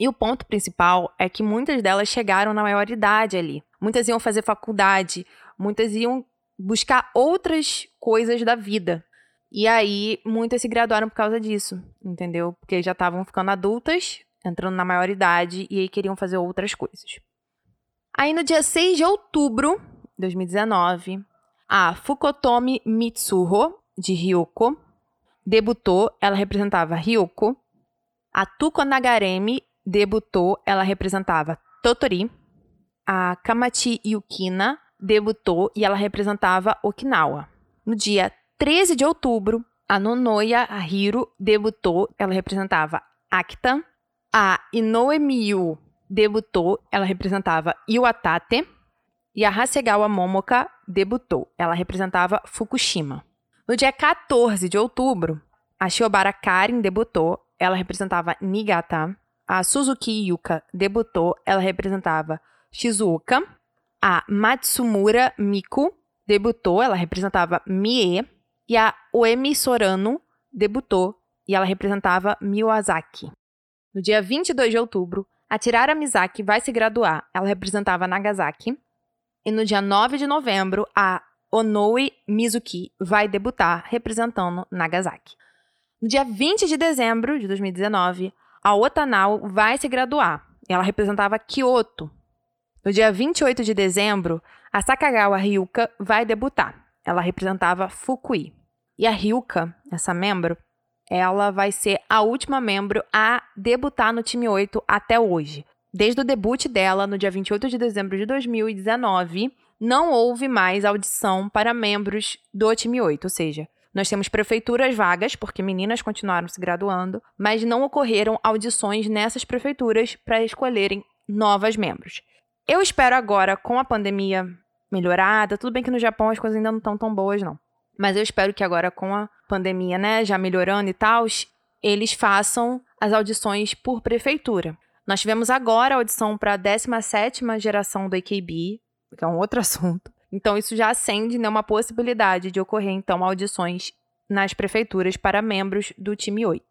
E o ponto principal é que muitas delas chegaram na maioridade ali. Muitas iam fazer faculdade, muitas iam buscar outras coisas da vida. E aí, muitas se graduaram por causa disso, entendeu? Porque já estavam ficando adultas, entrando na maioridade e aí queriam fazer outras coisas. Aí, no dia 6 de outubro de 2019, a Fukotomi Mitsuho, de Ryoko, debutou. Ela representava Ryoko. A Tuko Nagaremi debutou, ela representava Totori. A Kamachi Yukina debutou e ela representava Okinawa. No dia 13 de outubro, a Nonoya Hiro debutou, ela representava Akita. A Inoue Miyu debutou, ela representava Iwatate. E a Hasegawa Momoka debutou, ela representava Fukushima. No dia 14 de outubro, a Shiobara Karin debutou, ela representava Niigata. A Suzuki Yuka debutou, ela representava Shizuoka. A Matsumura Miku debutou, ela representava Mie. E a Oemi Sorano debutou e ela representava Miyazaki. No dia 22 de outubro, a Tirara Mizaki vai se graduar, ela representava Nagasaki. E no dia 9 de novembro, a Onoe Mizuki vai debutar representando Nagasaki. No dia 20 de dezembro de 2019, a Otanao vai se graduar. Ela representava Kyoto. No dia 28 de dezembro, a Sakagawa Ryuka vai debutar. Ela representava Fukui. E a Ryuka, essa membro, ela vai ser a última membro a debutar no time 8 até hoje. Desde o debut dela, no dia 28 de dezembro de 2019, não houve mais audição para membros do time 8, ou seja, nós temos prefeituras vagas, porque meninas continuaram se graduando, mas não ocorreram audições nessas prefeituras para escolherem novas membros. Eu espero agora, com a pandemia melhorada, tudo bem que no Japão as coisas ainda não estão tão boas, não. Mas eu espero que agora, com a pandemia, né, já melhorando e tal, eles façam as audições por prefeitura. Nós tivemos agora a audição para a 17 geração do AKB, que é um outro assunto. Então, isso já acende né, uma possibilidade de ocorrer, então, audições nas prefeituras para membros do time 8.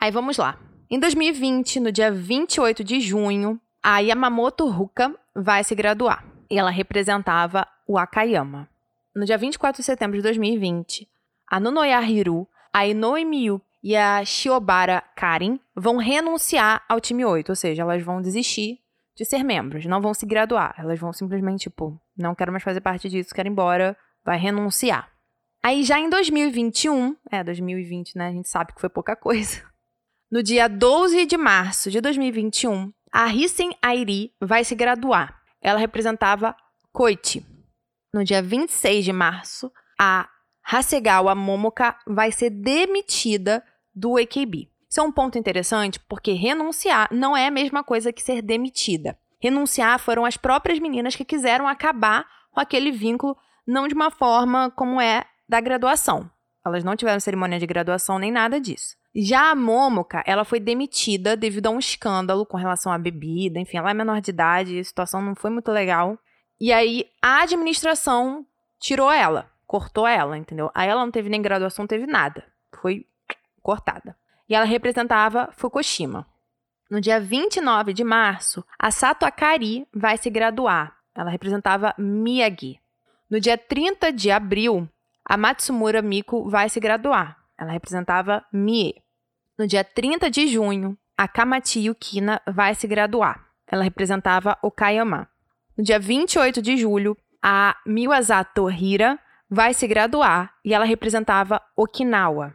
Aí vamos lá. Em 2020, no dia 28 de junho, a Yamamoto Ruka vai se graduar. E ela representava o Akayama. No dia 24 de setembro de 2020, a Nunoya Hiru, a Inoue e a Shiobara Karin vão renunciar ao time 8, ou seja, elas vão desistir de ser membros, não vão se graduar. Elas vão simplesmente, tipo, não quero mais fazer parte disso, quero ir embora, vai renunciar. Aí já em 2021, é, 2020, né, a gente sabe que foi pouca coisa. No dia 12 de março de 2021, a Hissen Airi vai se graduar. Ela representava Koichi. No dia 26 de março, a Hasegawa Momoka vai ser demitida do AKB. Isso é um ponto interessante porque renunciar não é a mesma coisa que ser demitida. Renunciar foram as próprias meninas que quiseram acabar com aquele vínculo, não de uma forma como é da graduação. Elas não tiveram cerimônia de graduação nem nada disso. Já a Momoka, ela foi demitida devido a um escândalo com relação à bebida, enfim, ela é menor de idade, a situação não foi muito legal. E aí a administração tirou ela cortou ela, entendeu? Aí ela não teve nem graduação, teve nada. Foi cortada. E ela representava Fukushima. No dia 29 de março, a Sato Akari vai se graduar. Ela representava Miyagi. No dia 30 de abril, a Matsumura Miko vai se graduar. Ela representava Mie. No dia 30 de junho, a Kamachi Yukina vai se graduar. Ela representava Okayama. No dia 28 de julho, a Miwazato Hira vai se graduar e ela representava Okinawa.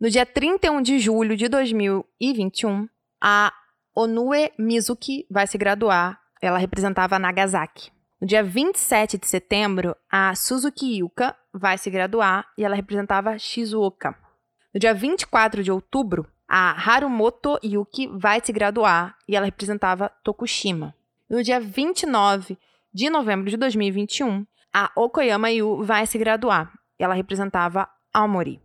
No dia 31 de julho de 2021, a Onue Mizuki vai se graduar, ela representava Nagasaki. No dia 27 de setembro, a Suzuki Yuka vai se graduar e ela representava Shizuoka. No dia 24 de outubro, a Harumoto Yuki vai se graduar e ela representava Tokushima. No dia 29 de novembro de 2021, a Okoyama Yu vai se graduar. Ela representava Aomori.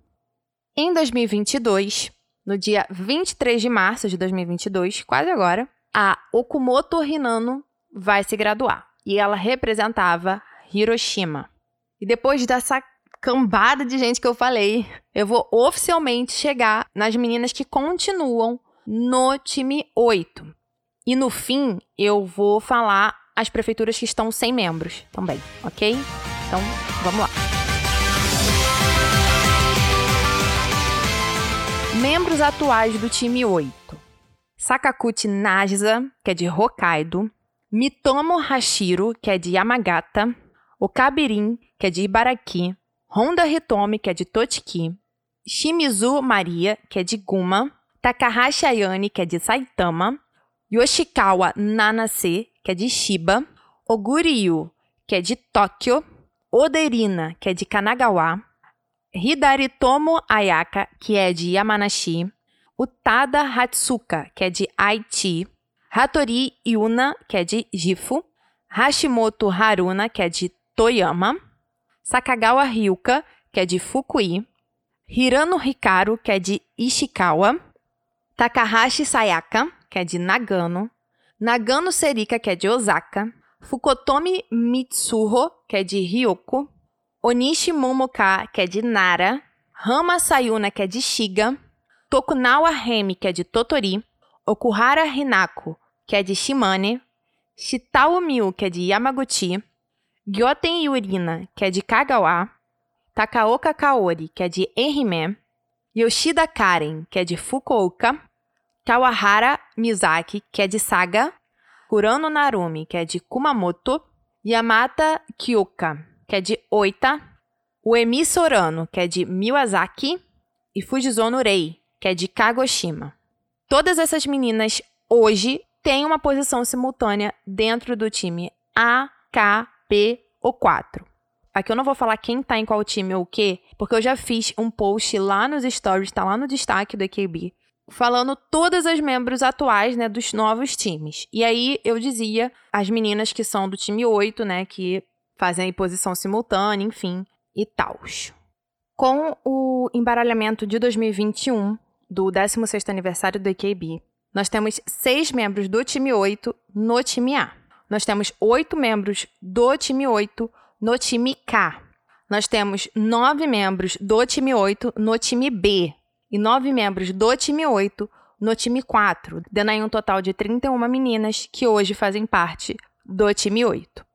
Em 2022, no dia 23 de março de 2022, quase agora, a Okumoto Hinano vai se graduar. E ela representava Hiroshima. E depois dessa cambada de gente que eu falei, eu vou oficialmente chegar nas meninas que continuam no time 8. E no fim, eu vou falar as prefeituras que estão sem membros também, ok? Então, vamos lá. Membros atuais do time 8. Sakakuchi Nagisa, que é de Hokkaido. Mitomo Hashiro, que é de Yamagata. Okabirin, que é de Ibaraki. Honda Hitomi, que é de Tochiki. Shimizu Maria, que é de Guma. Takahashi Ayane, que é de Saitama, Yoshikawa Nanase, que é de Shiba, Oguryu, que é de Tóquio, Oderina, que é de Kanagawa, Hidaritomo Ayaka, que é de Yamanashi, Utada Hatsuka, que é de Aichi, Hattori Yuna, que é de Gifu, Hashimoto Haruna, que é de Toyama, Sakagawa Ryuka, que é de Fukui, Hirano Hikaru, que é de Ishikawa, Takahashi Sayaka, que é de Nagano, Nagano Serika, que é de Osaka, Fukotomi Mitsuho, que é de Ryoko, Onishi Momoka, que é de Nara, Rama Sayuna, que é de Shiga, Tokunawa Remi, que é de Totori, Okuhara Hinako, que é de Shimane, Shitao Miu, que é de Yamaguchi, Gyoten Yurina, que é de Kagawa, Takaoka Kaori, que é de Ehime, Yoshida Karen, que é de Fukuoka, Kawahara Mizaki, que é de Saga, Kurano Narumi, que é de Kumamoto, Yamata Kyoka, que é de Oita, Uemi Sorano, que é de Miyazaki, e Fujizono Rei, que é de Kagoshima. Todas essas meninas hoje têm uma posição simultânea dentro do time AKP-O4. Aqui eu não vou falar quem tá em qual time ou o quê, porque eu já fiz um post lá nos stories, tá lá no destaque do AKB, falando todas as membros atuais, né, dos novos times. E aí eu dizia as meninas que são do time 8, né, que fazem posição simultânea, enfim, e tal. Com o embaralhamento de 2021 do 16º aniversário do AKB, nós temos seis membros do time 8 no time A. Nós temos oito membros do time 8 no time K. Nós temos nove membros do time 8 no time B e nove membros do time 8 no time 4, dando aí um total de 31 meninas que hoje fazem parte do time 8.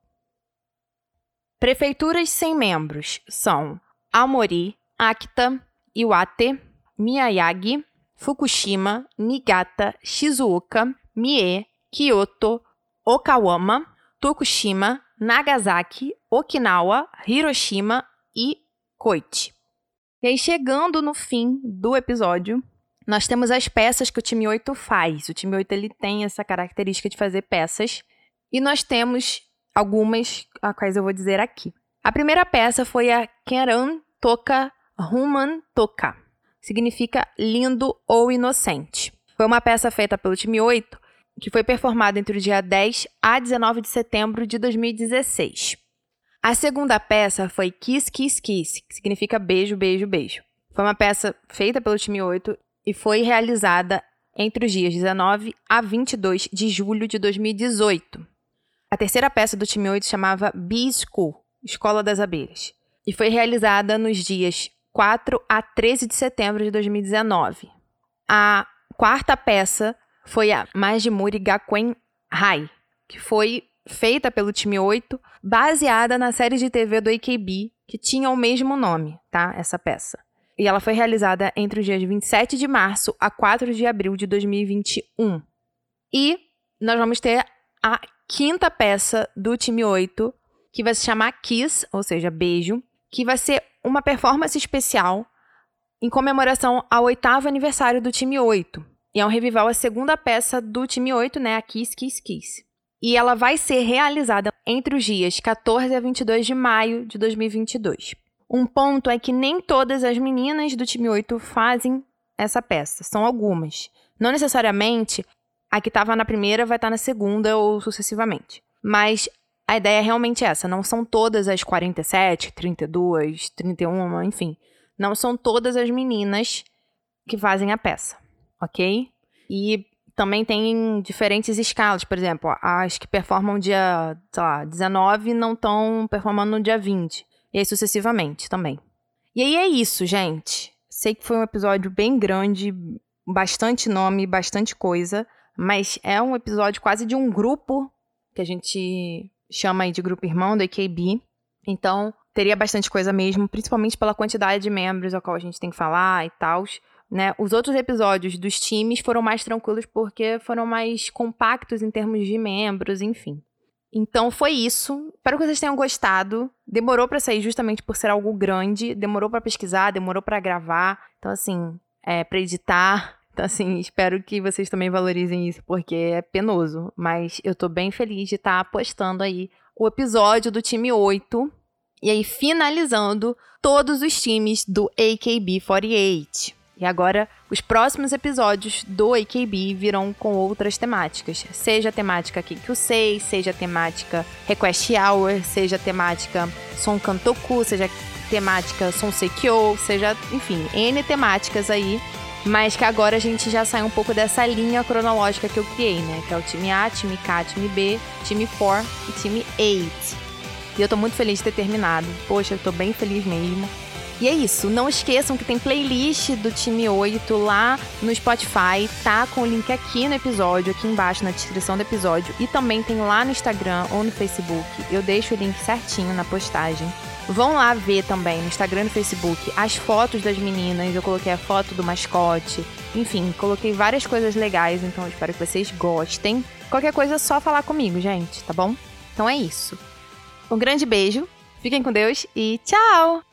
Prefeituras sem membros são Aomori, Akita, Iwate, Miyagi, Fukushima, Niigata, Shizuoka, Mie, Kyoto, Okawama, Tokushima, Nagasaki, Okinawa, Hiroshima e Koichi. E aí, chegando no fim do episódio, nós temos as peças que o time 8 faz. O time 8 ele tem essa característica de fazer peças. E nós temos algumas, a quais eu vou dizer aqui. A primeira peça foi a Keran Toka Human Toka. Significa lindo ou inocente. Foi uma peça feita pelo time 8 que foi performada entre o dia 10 a 19 de setembro de 2016. A segunda peça foi Kiss Kiss Kiss, que significa beijo, beijo, beijo. Foi uma peça feita pelo time 8 e foi realizada entre os dias 19 a 22 de julho de 2018. A terceira peça do time 8 chamava School, Escola das Abelhas, e foi realizada nos dias 4 a 13 de setembro de 2019. A quarta peça foi a Majimuri Gakuen Hai, que foi feita pelo time 8, baseada na série de TV do AKB, que tinha o mesmo nome, tá? Essa peça. E ela foi realizada entre os dias 27 de março a 4 de abril de 2021. E nós vamos ter a quinta peça do time 8, que vai se chamar Kiss, ou seja, beijo, que vai ser uma performance especial em comemoração ao oitavo aniversário do time 8. E é um revival a segunda peça do time 8, né? A Kiss Kiss Kiss. E ela vai ser realizada entre os dias 14 a 22 de maio de 2022. Um ponto é que nem todas as meninas do time 8 fazem essa peça, são algumas. Não necessariamente a que estava na primeira vai estar tá na segunda ou sucessivamente. Mas a ideia é realmente essa, não são todas as 47, 32, 31, enfim. Não são todas as meninas que fazem a peça ok? E também tem diferentes escalas, por exemplo, as que performam dia, sei lá, 19 não estão performando no dia 20. E aí sucessivamente também. E aí é isso, gente. Sei que foi um episódio bem grande, bastante nome, bastante coisa, mas é um episódio quase de um grupo que a gente chama aí de grupo irmão do AKB. Então, teria bastante coisa mesmo, principalmente pela quantidade de membros ao qual a gente tem que falar e tal. Né? Os outros episódios dos times foram mais tranquilos porque foram mais compactos em termos de membros, enfim. Então foi isso. Espero que vocês tenham gostado. Demorou para sair justamente por ser algo grande, demorou para pesquisar, demorou para gravar. Então assim, é, para editar, Então, assim, espero que vocês também valorizem isso, porque é penoso. Mas eu tô bem feliz de estar tá postando aí o episódio do time 8. E aí, finalizando todos os times do AKB48. E agora, os próximos episódios do AKB virão com outras temáticas. Seja a temática Kikusei, seja a temática Request Hour, seja a temática Son Kantoku, seja a temática Son Sekyo, seja, enfim, N temáticas aí. Mas que agora a gente já sai um pouco dessa linha cronológica que eu criei, né? Que é o time A, time K, time B, time 4 e time 8. E eu tô muito feliz de ter terminado. Poxa, eu tô bem feliz mesmo. E é isso. Não esqueçam que tem playlist do time 8 lá no Spotify, tá? Com o link aqui no episódio, aqui embaixo na descrição do episódio. E também tem lá no Instagram ou no Facebook. Eu deixo o link certinho na postagem. Vão lá ver também no Instagram e no Facebook as fotos das meninas. Eu coloquei a foto do mascote. Enfim, coloquei várias coisas legais, então espero que vocês gostem. Qualquer coisa é só falar comigo, gente, tá bom? Então é isso. Um grande beijo, fiquem com Deus e tchau!